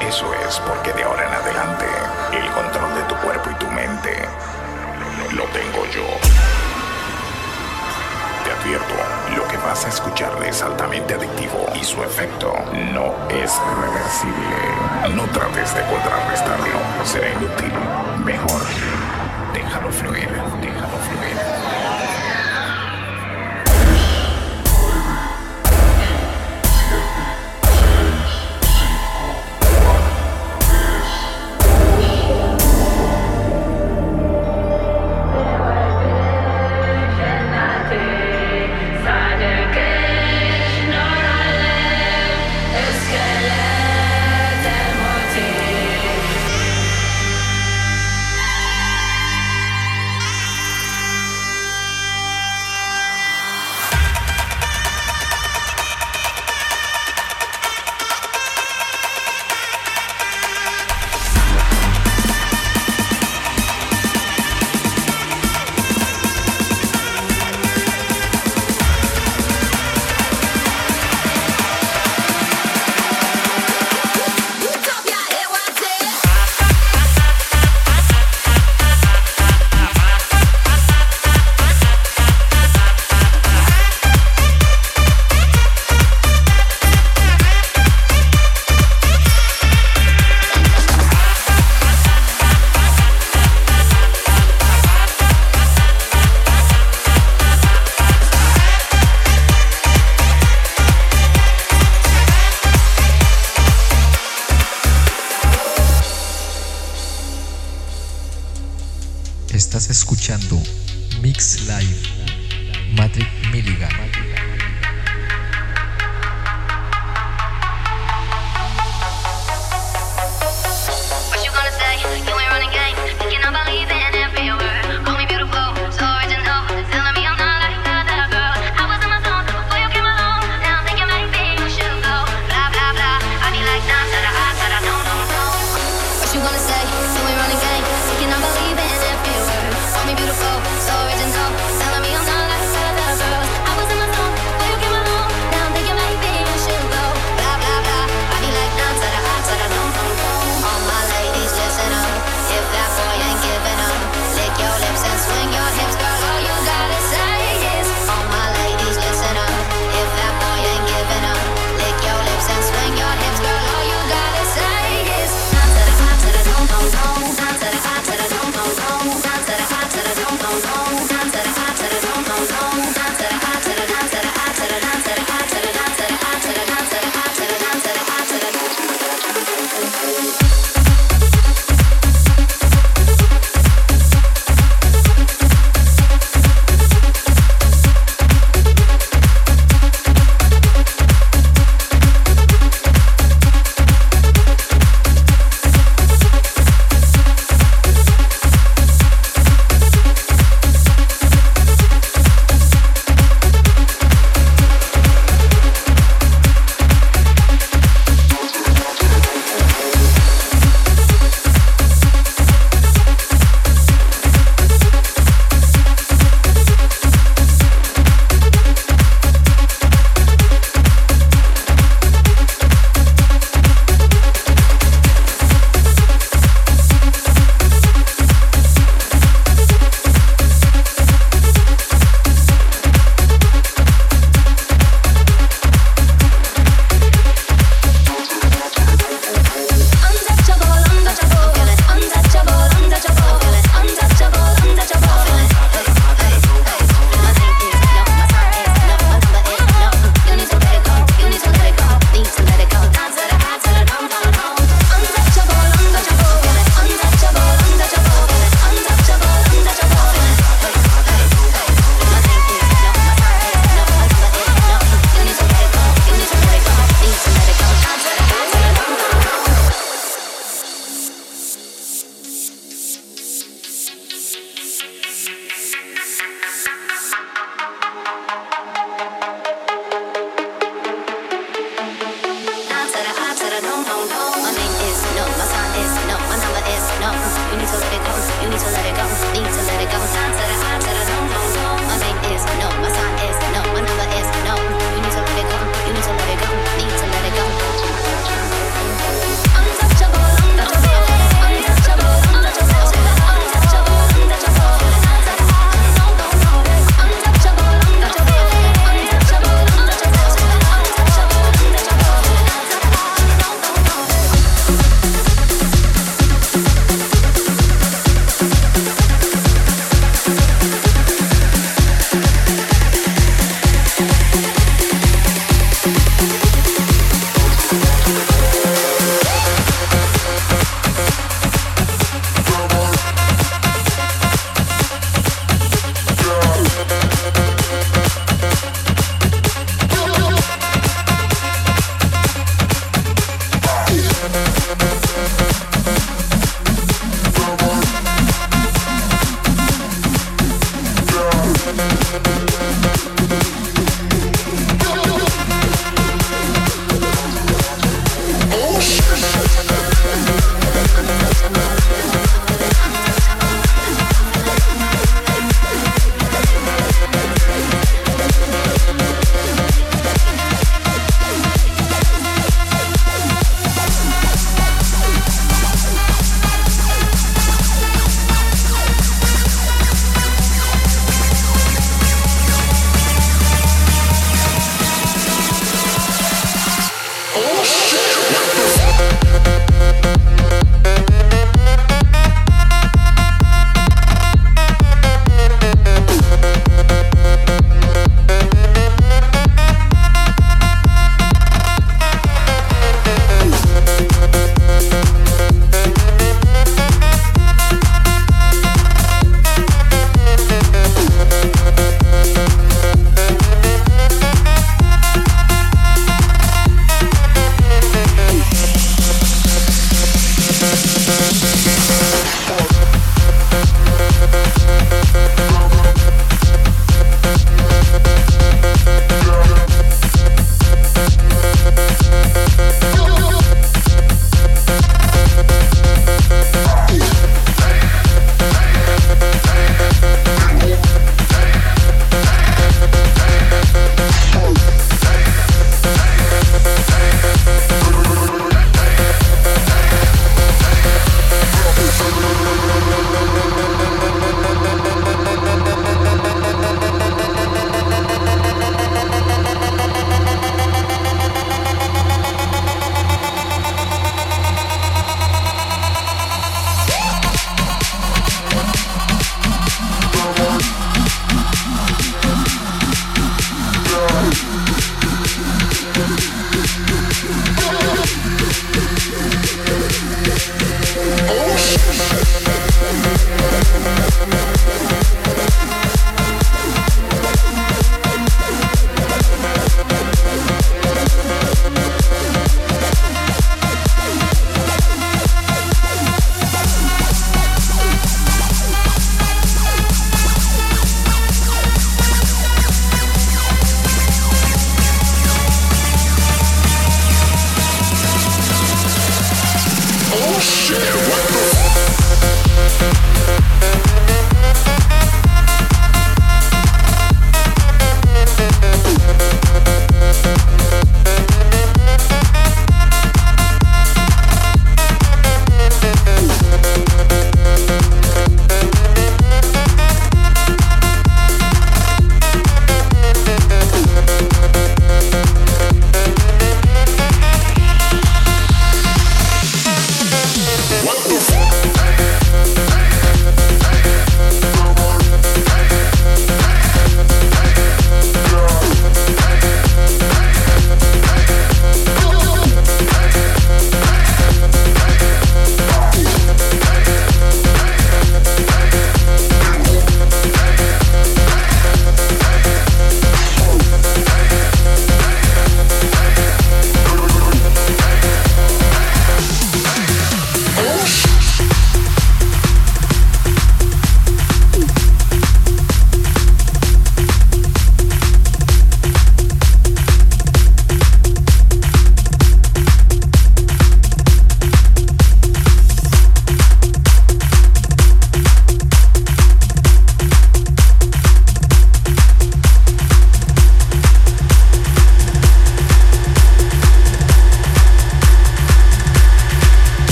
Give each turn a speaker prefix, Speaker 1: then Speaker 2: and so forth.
Speaker 1: Eso es porque de ahora en adelante el control de tu cuerpo y tu mente lo tengo yo. Te advierto, lo que vas a escuchar es altamente adictivo y su efecto no es reversible. No trates de contrarrestarlo, será inútil. Mejor, déjalo fluir, déjalo